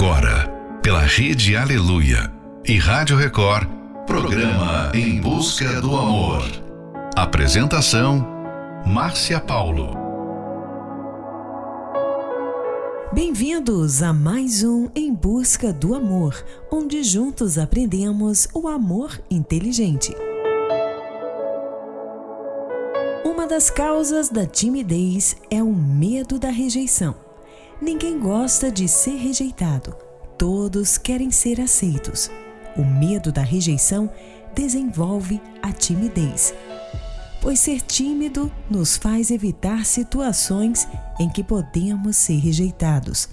Agora, pela Rede Aleluia e Rádio Record, programa Em Busca do Amor. Apresentação: Márcia Paulo. Bem-vindos a mais um Em Busca do Amor, onde juntos aprendemos o amor inteligente. Uma das causas da timidez é o medo da rejeição. Ninguém gosta de ser rejeitado. Todos querem ser aceitos. O medo da rejeição desenvolve a timidez. Pois ser tímido nos faz evitar situações em que podemos ser rejeitados,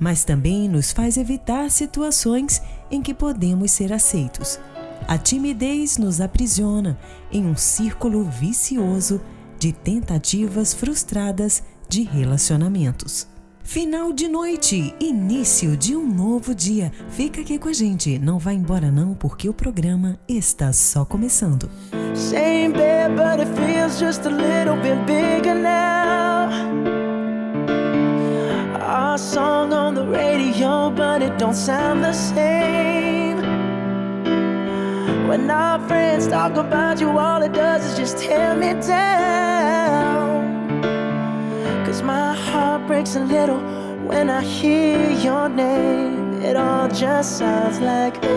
mas também nos faz evitar situações em que podemos ser aceitos. A timidez nos aprisiona em um círculo vicioso de tentativas frustradas de relacionamentos. Final de noite, início de um novo dia. Fica aqui com a gente, não vá embora não, porque o programa está só começando. Same bed, but it feels just a little bit bigger now. Our song on the radio, but it don't sound the same. When our friends talk about you, all it does is just tear me down. Cause my heart breaks a little when I hear your name. It all just sounds like ooh.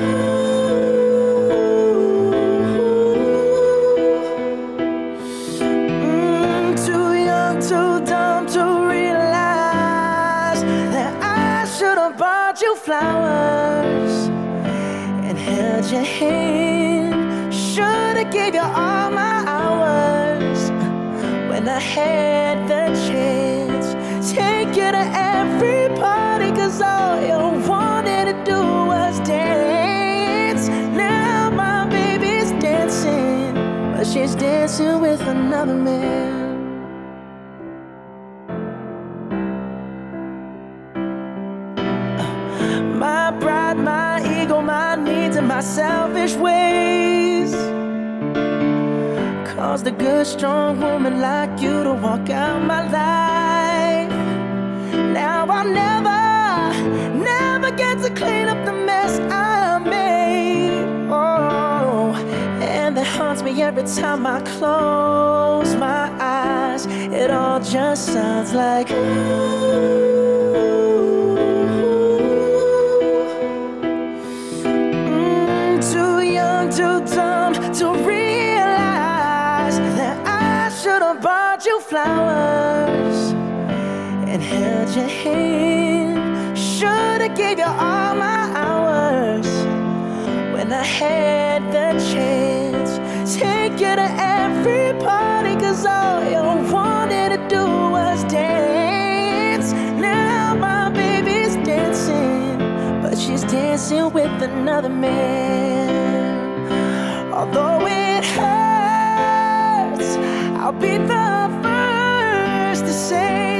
Mm, too young, too dumb to realize that I should have bought you flowers and held your hand. Should have gave you all my hours when I had the to every party, cause all you wanted to do was dance. Now my baby's dancing, but she's dancing with another man. My pride, my ego, my needs, and my selfish ways caused a good, strong woman like you to walk out my life. Now I'll never, never get to clean up the mess I made. Oh, and that haunts me every time I close my eyes. It all just sounds like Mm, too young, too dumb to held your hand. Should have gave you all my hours when I had the chance. Take you to every party, cause all you wanted to do was dance. Now my baby's dancing, but she's dancing with another man. Although it hurts, I'll be the first to say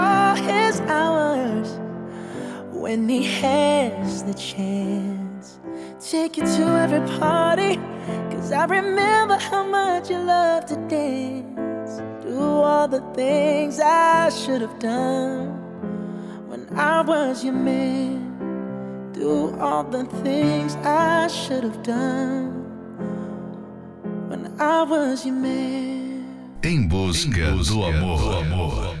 when he has the chance. Take you to every party. Cause I remember how much you loved to dance. Do all the things I should have done when I was your man. Do all the things I should have done when I was your man. Em busca, do amor. Oh,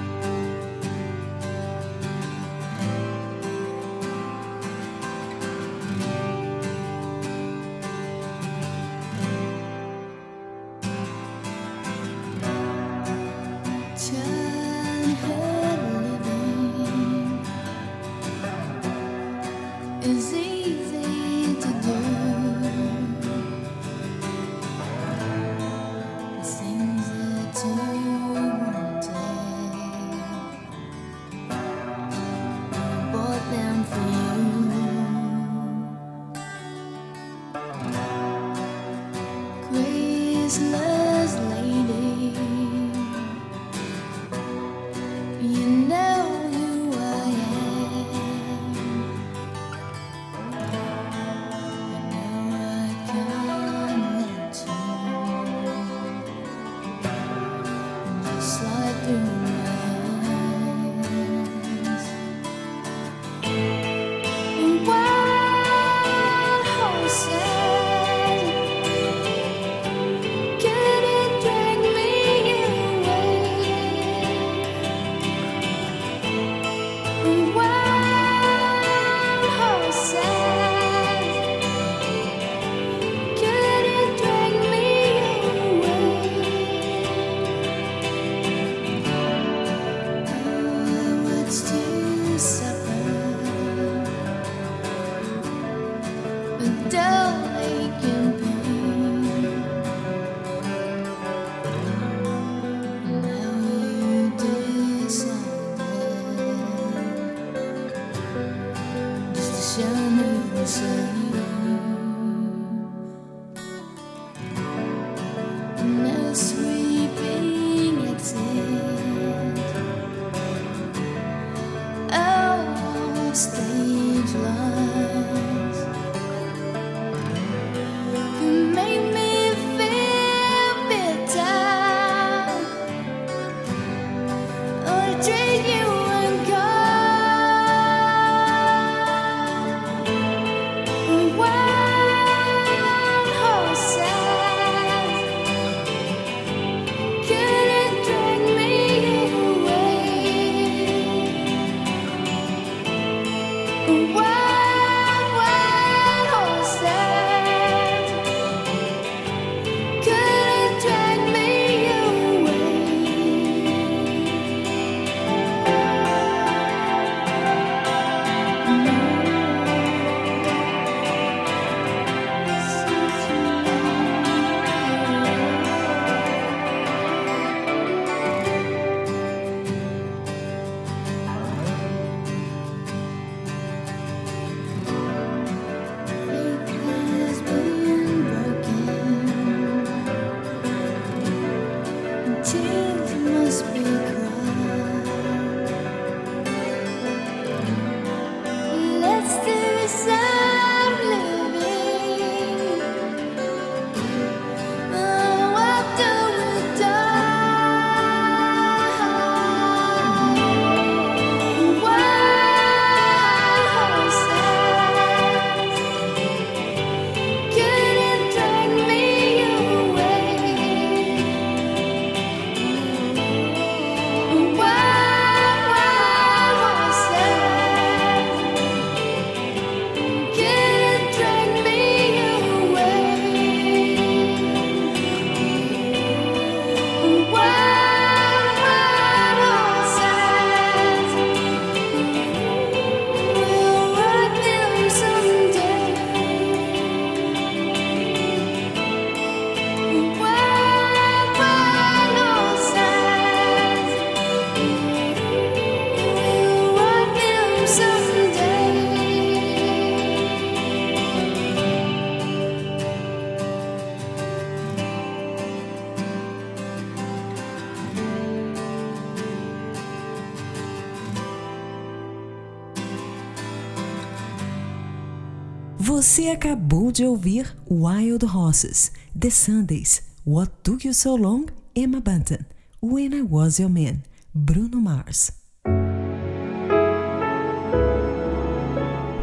Você acabou de ouvir Wild Horses, The Sundays, What Took You So Long, Emma Bunton, When I Was Your Man, Bruno Mars.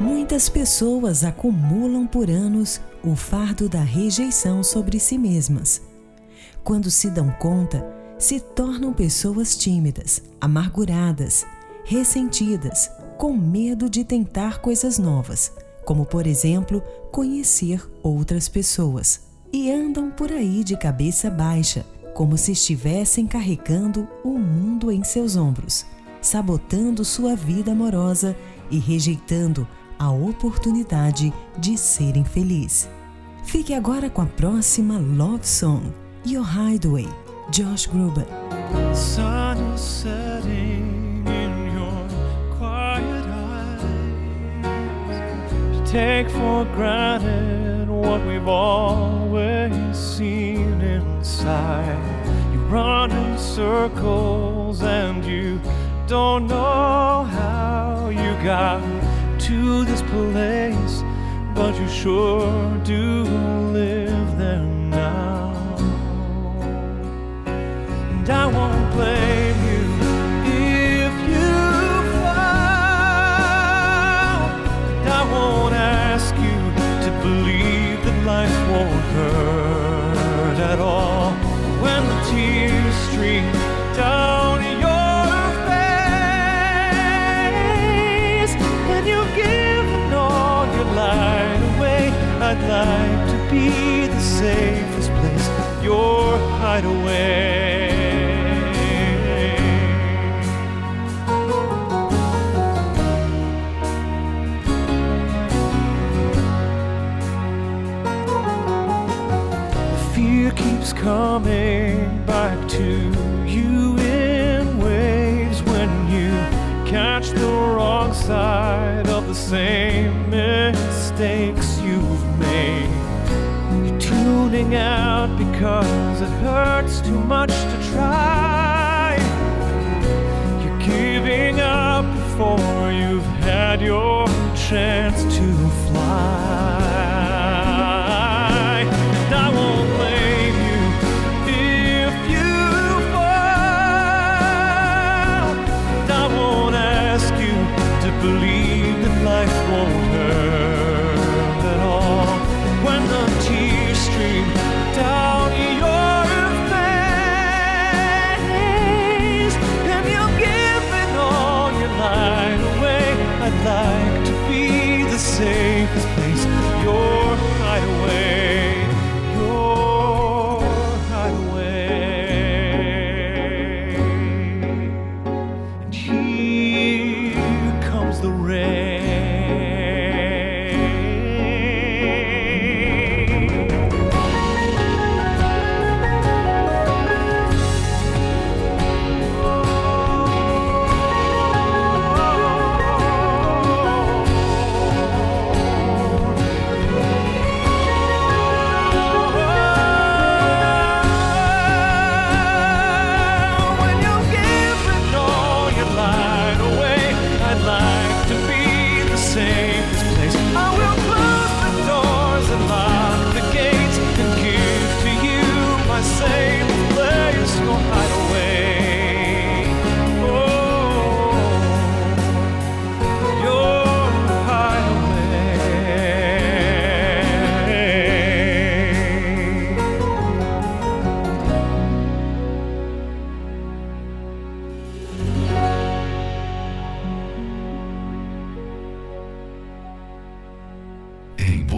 Muitas pessoas acumulam por anos o fardo da rejeição sobre si mesmas. Quando se dão conta, se tornam pessoas tímidas, amarguradas, ressentidas, com medo de tentar coisas novas, como por exemplo, conhecer outras pessoas. E andam por aí de cabeça baixa, como se estivessem carregando o mundo em seus ombros, sabotando sua vida amorosa e rejeitando a oportunidade de serem felizes. Fique agora com a próxima Love Song, Your Hideaway, Josh Groban. Take for granted what we've always seen inside. You run in circles and you don't know how you got to this place, but you sure do live coming back to you in waves when you catch the wrong side of the same mistakes you've made. You're tuning out because it hurts too much to try. You're giving up before you've had your chance to believe that life won't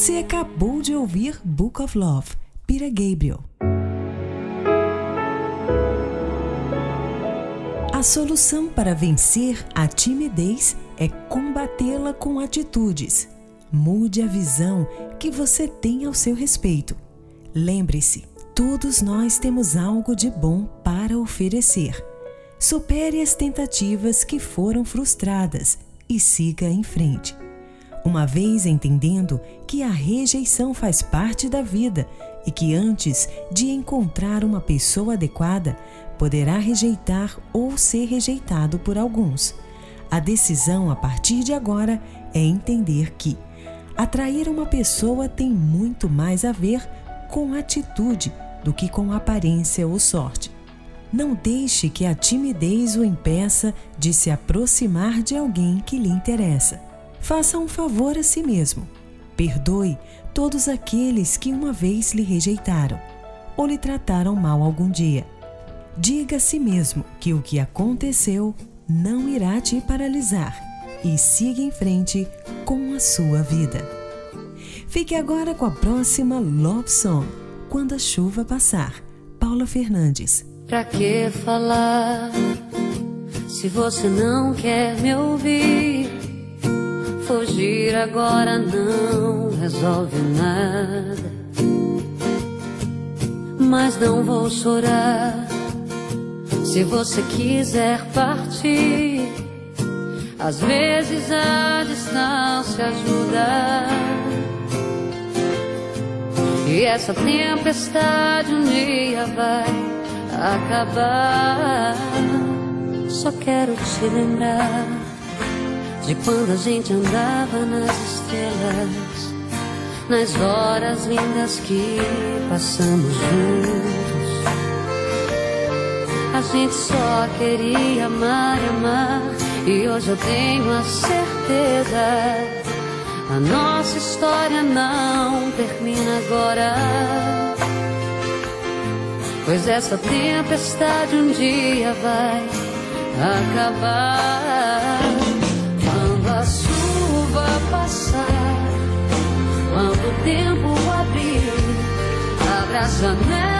Você acabou de ouvir Book of Love, Pira Gabriel. A solução para vencer a timidez é combatê-la com atitudes. Mude a visão que você tem ao seu respeito. Lembre-se, todos nós temos algo de bom para oferecer. Supere as tentativas que foram frustradas e siga em frente. Uma vez entendendo que a rejeição faz parte da vida e que antes de encontrar uma pessoa adequada, poderá rejeitar ou ser rejeitado por alguns. A decisão a partir de agora é entender que atrair uma pessoa tem muito mais a ver com atitude do que com aparência ou sorte. Não deixe que a timidez o impeça de se aproximar de alguém que lhe interessa. Faça um favor a si mesmo. Perdoe todos aqueles que uma vez lhe rejeitaram ou lhe trataram mal algum dia. Diga a si mesmo que o que aconteceu não irá te paralisar e siga em frente com a sua vida. Fique agora com a próxima Love Song, Quando a Chuva Passar, Paula Fernandes. Pra que falar se você não quer me ouvir? Fugir agora não resolve nada. Mas não vou chorar se você quiser partir. Às vezes a distância ajuda. E essa tempestade um dia vai acabar. Só quero te lembrar de quando a gente andava nas estrelas, nas horas lindas que passamos juntos. A gente só queria amar e amar, e hoje eu tenho a certeza. A nossa história não termina agora. Pois essa tempestade um dia vai acabar. Chuva passar, quando o tempo abrir, abra a janela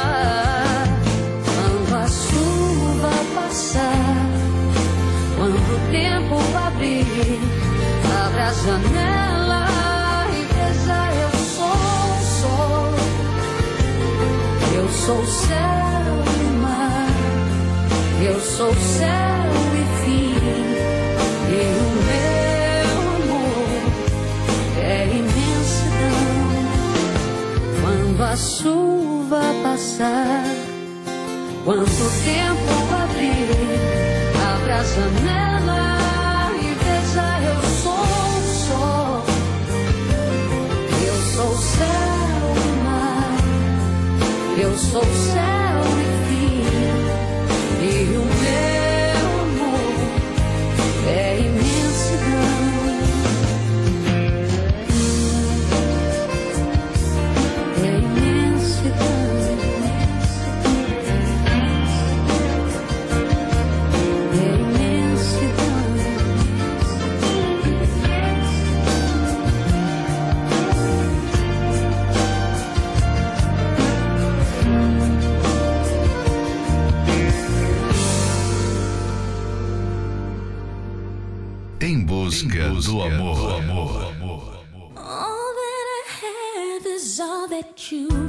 Passar, quando o tempo abrir, abra a janela e veja eu sou o sol. Eu sou céu e mar. Eu sou céu e fim. E o meu amor é imensidão. Quando a chuva passar, quando o tempo a janela e veja eu sou o sol. Eu sou o céu e mar. Eu sou o céu busca, do amor. All that I have is all that you've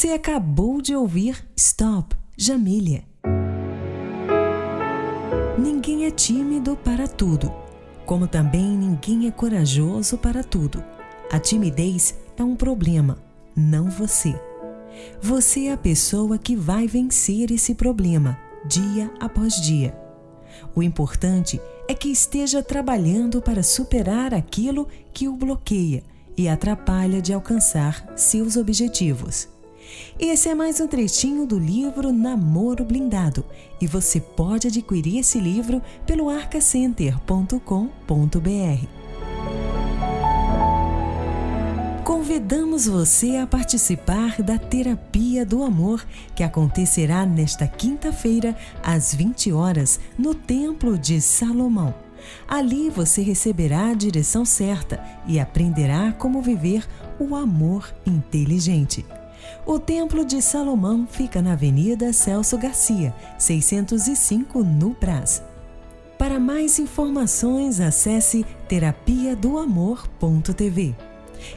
Você acabou de ouvir Stop, Jamília. Ninguém é tímido para tudo, como também ninguém é corajoso para tudo. A timidez é um problema, não você. Você é a pessoa que vai vencer esse problema dia após dia. O importante é que esteja trabalhando para superar aquilo que o bloqueia e atrapalha de alcançar seus objetivos. Esse é mais um trechinho do livro Namoro Blindado e você pode adquirir esse livro pelo arcacenter.com.br. Convidamos você a participar da Terapia do Amor, que acontecerá nesta quinta-feira, às 20 horas, no Templo de Salomão. Ali você receberá a direção certa e aprenderá como viver o amor inteligente. O Templo de Salomão fica na Avenida Celso Garcia, 605, no Brás. Para mais informações, acesse terapia do amor.tv.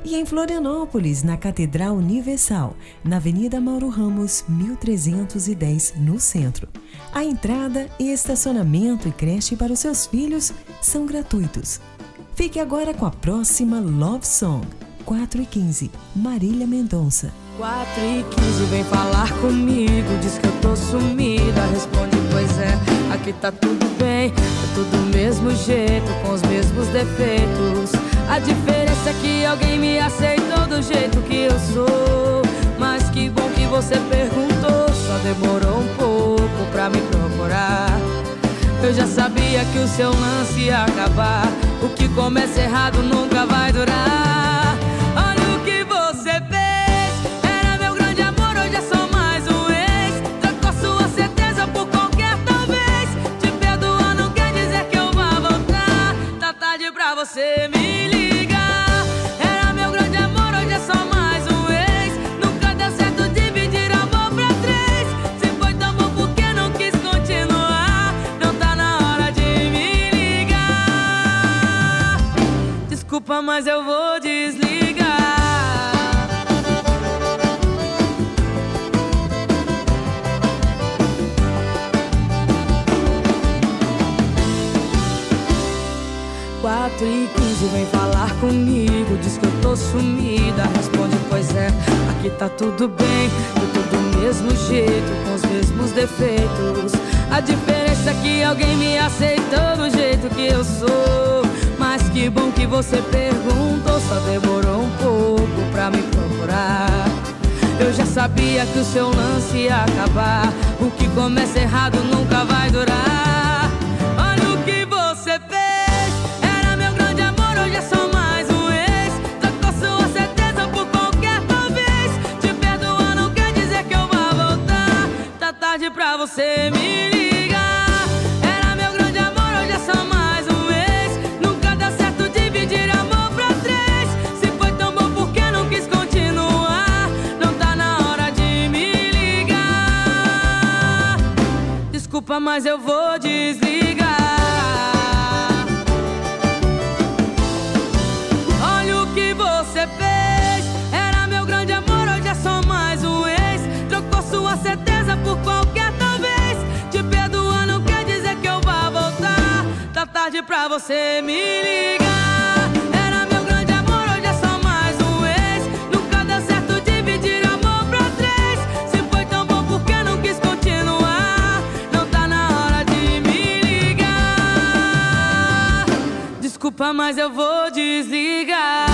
E em Florianópolis, na Catedral Universal, na Avenida Mauro Ramos, 1310, no centro. A entrada e estacionamento e creche para os seus filhos são gratuitos. Fique agora com a próxima Love Song, 4 e 15, Marília Mendonça. 4 e 15 vem falar comigo, diz que eu tô sumida. Responde, pois é, aqui tá tudo bem, tá tudo do mesmo jeito, com os mesmos defeitos. A diferença é que alguém me aceitou do jeito que eu sou. Mas que bom que você perguntou, só demorou um pouco pra me procurar. Eu já sabia que o seu lance ia acabar. O que começa errado nunca vai durar. Você perguntou, só demorou um pouco pra me procurar. Eu já sabia que o seu lance ia acabar. O que começa errado nunca vai durar. Olha o que você fez. Era meu grande amor, hoje é só mais um ex. Trocou sua certeza por qualquer talvez. Te perdoar não quer dizer que eu vá voltar. Tá tarde pra você me Desculpa, mas eu vou desligar. Olha o que você fez. Era meu grande amor, hoje é só mais um ex. Trocou sua certeza por qualquer talvez. Te perdoar não quer dizer que eu vá voltar. Tá tarde pra você me ligar. Desculpa, mas eu vou desligar.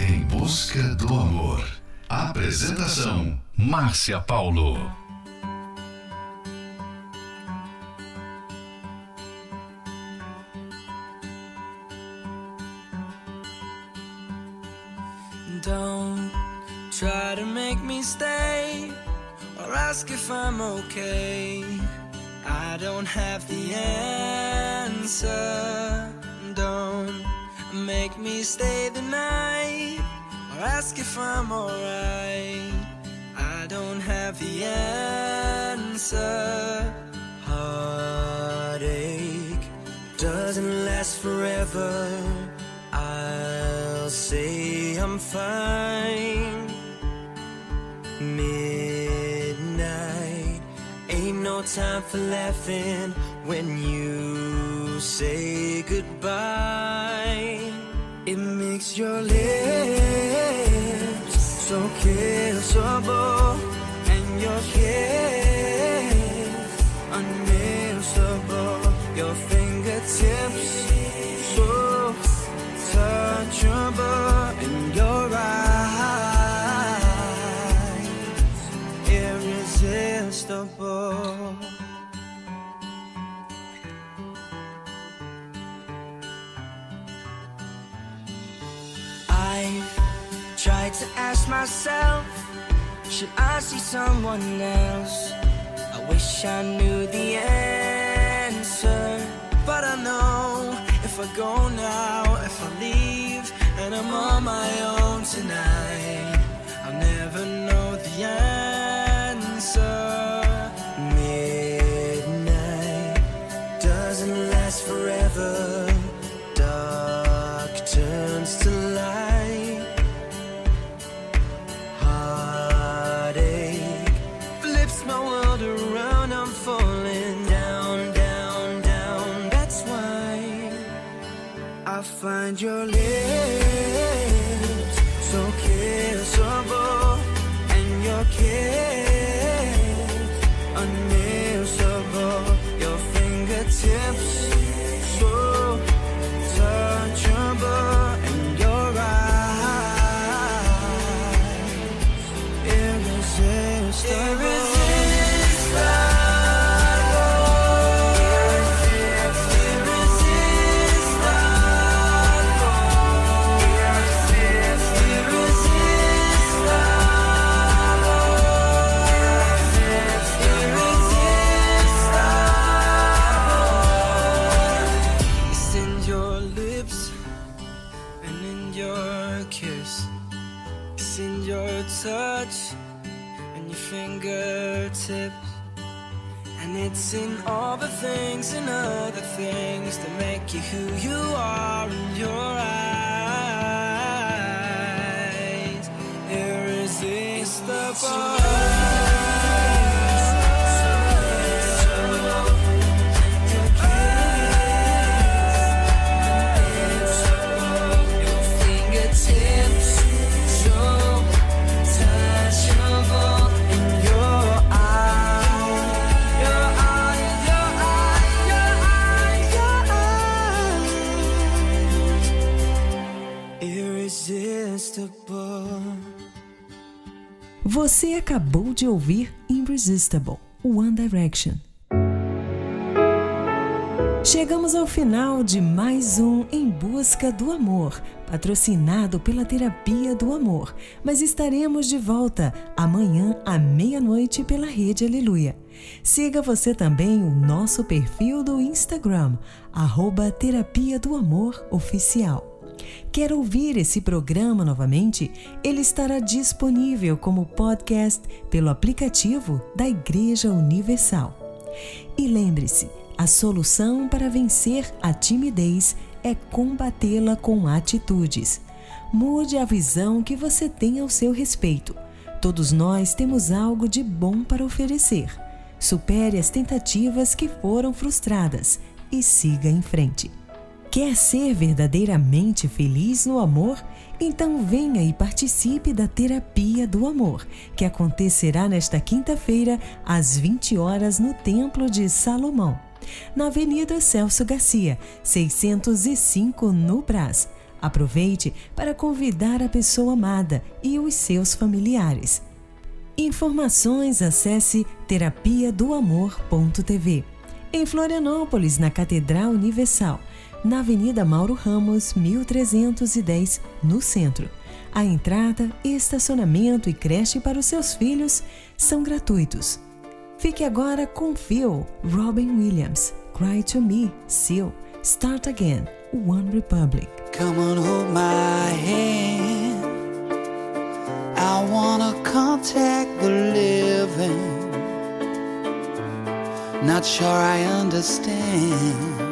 Em busca do amor. Apresentação: Márcia Paulo. Don't try to make me stay or ask if I'm okay. I don't have the answer. Don't make me stay the night or ask if I'm alright. I don't have the answer. Heartache doesn't last forever. I'll say I'm fine. Ain't time for laughing when you say goodbye. It makes your lips so kissable myself, should I see someone else? I wish I knew the answer, but I know if I go now, if I leave, and I'm on my own tonight, I'll never know the answer. Find your lips acabou de ouvir Irresistible, One Direction. Chegamos ao final de mais um Em Busca do Amor, patrocinado pela Terapia do Amor, mas estaremos de volta amanhã à meia-noite pela Rede Aleluia. Siga você também o nosso perfil do Instagram, arroba Terapia do Amor Oficial. Quer ouvir esse programa novamente? Ele estará disponível como podcast pelo aplicativo da Igreja Universal. E lembre-se, a solução para vencer a timidez é combatê-la com atitudes. Mude a visão que você tem ao seu respeito. Todos nós temos algo de bom para oferecer. Supere as tentativas que foram frustradas e siga em frente. Quer ser verdadeiramente feliz no amor? Então venha e participe da Terapia do Amor, que acontecerá nesta quinta-feira, às 20 horas, no Templo de Salomão, na Avenida Celso Garcia, 605, no Brás. Aproveite para convidar a pessoa amada e os seus familiares. Informações acesse terapia do amor.tv. Em Florianópolis, na Catedral Universal, na Avenida Mauro Ramos, 1310, no centro. A entrada, estacionamento e creche para os seus filhos são gratuitos. Fique agora com Phil, Robin Williams, Cry to Me, Seal, Start Again, One Republic. Come on, hold my hand. I wanna contact the living. Not sure I understand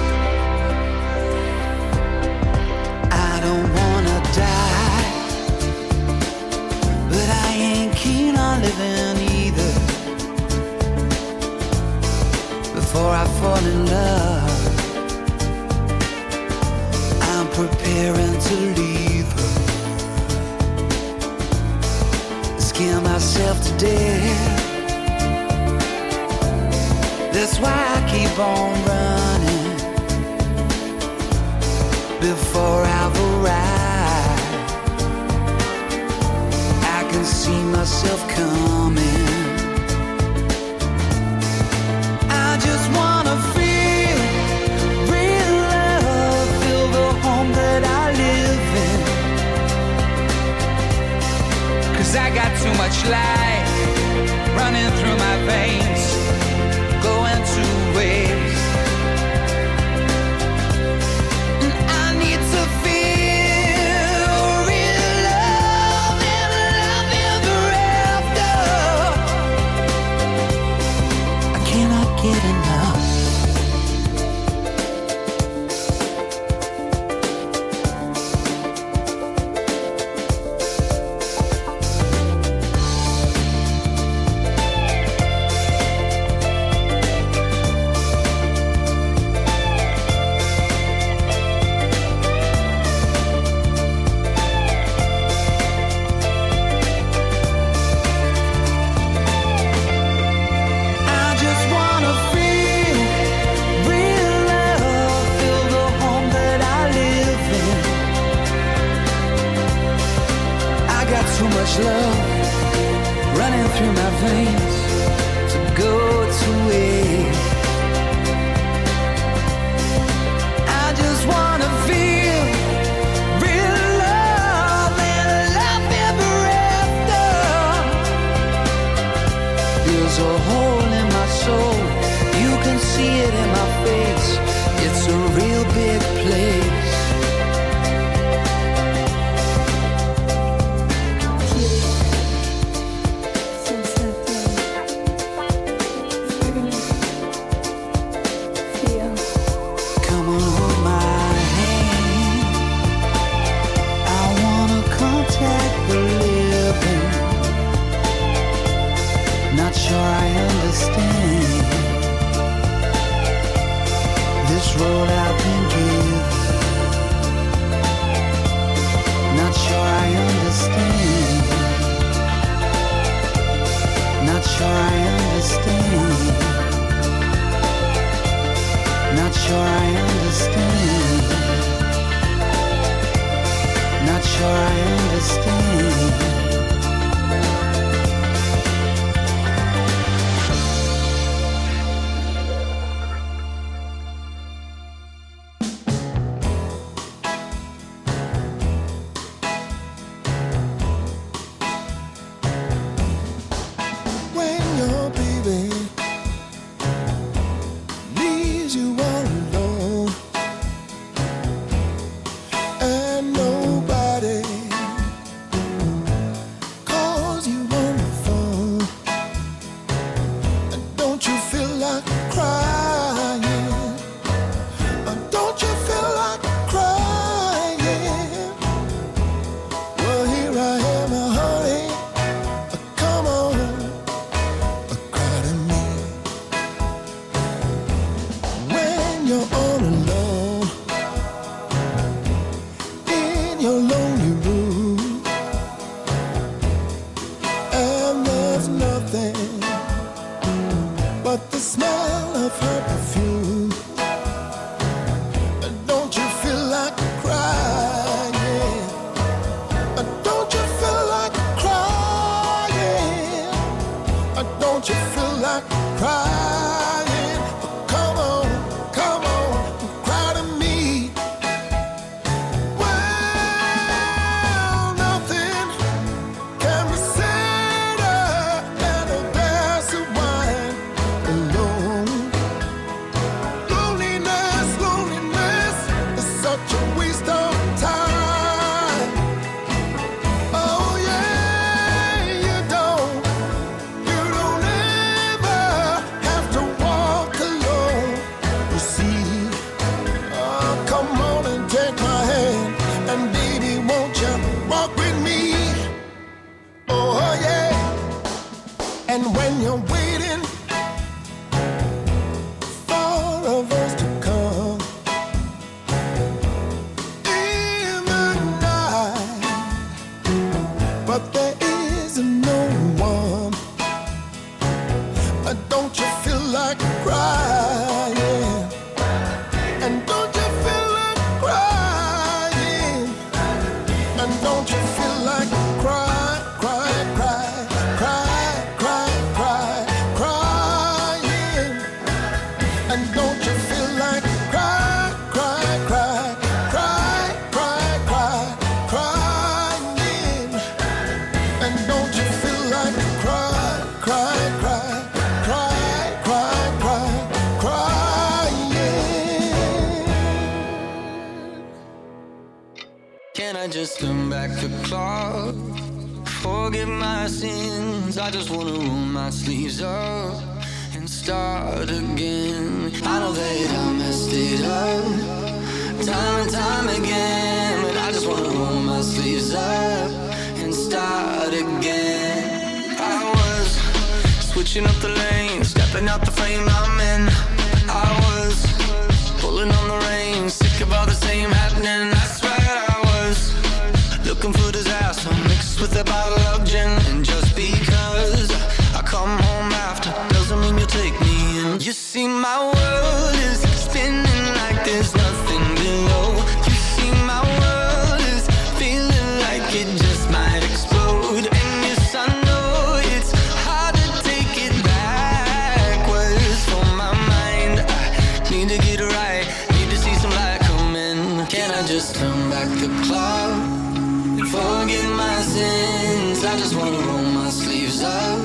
cry. I just wanna roll my sleeves up and start again. I know that I messed it up time and time again, but I just wanna roll my sleeves up and start again. I was switching up the lanes, stepping out the frame I'm in. I was pulling on the reins, sick of all the same happening. That's right, I was looking for disaster mixed with a bottle of gin. And just just turn back the clock and forget my sins? I just wanna roll my sleeves up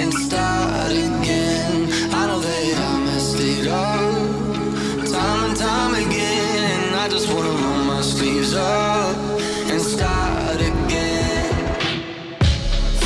and start again. I know that I messed it up time and time again. I just wanna roll my sleeves up and start again.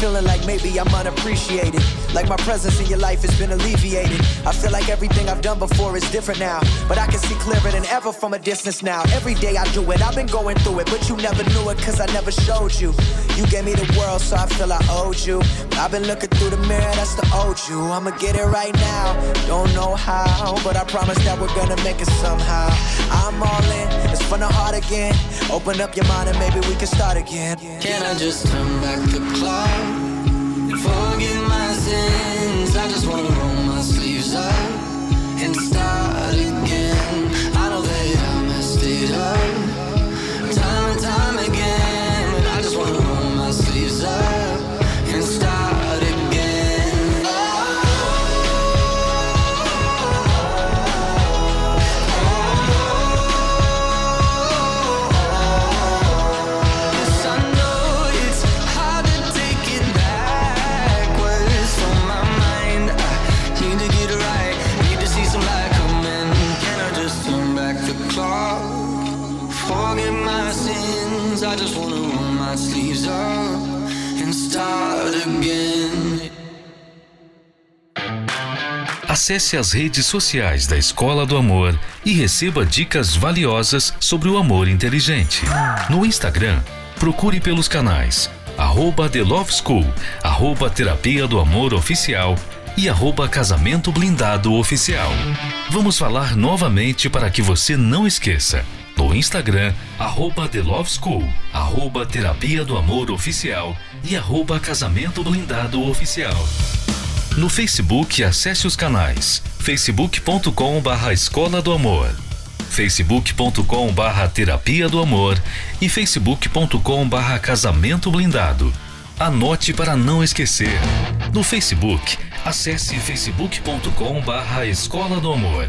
Feeling like maybe I'm unappreciated. Like my presence in your life has been alleviated. I feel like everything I've done before is different now. But I can see clearer than ever from a distance now. Every day I do it, I've been going through it. But you never knew it, cause I never showed you. You gave me the world, so I feel I owed you. I've been looking through the mirror, that's the old you. I'ma get it right now. Don't know how, but I promise that we're gonna make it somehow. I'm all in, it's from the heart again. Open up your mind and maybe we can start again. Can I just turn back the clock forget I just wanna roll my sleeves up Forget my sins. I just wanna roll my sleeves up and start again. Acesse as redes sociais da Escola do Amor e receba dicas valiosas sobre o amor inteligente. No Instagram, procure pelos canais arroba The Love School, arroba Terapia do Amor Oficial e arroba Casamento Blindado Oficial. Vamos falar novamente para que você não esqueça. No Instagram, arroba The Love School, arroba Terapia do Amor Oficial e arroba Casamento Blindado Oficial. No Facebook, acesse os canais facebook.com barra Escola do Amor, facebook.com barra Terapia do Amor e facebook.com barra Casamento Blindado. Anote para não esquecer. No Facebook, acesse facebook.com barra Escola do Amor,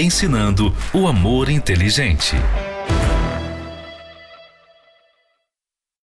ensinando o amor inteligente.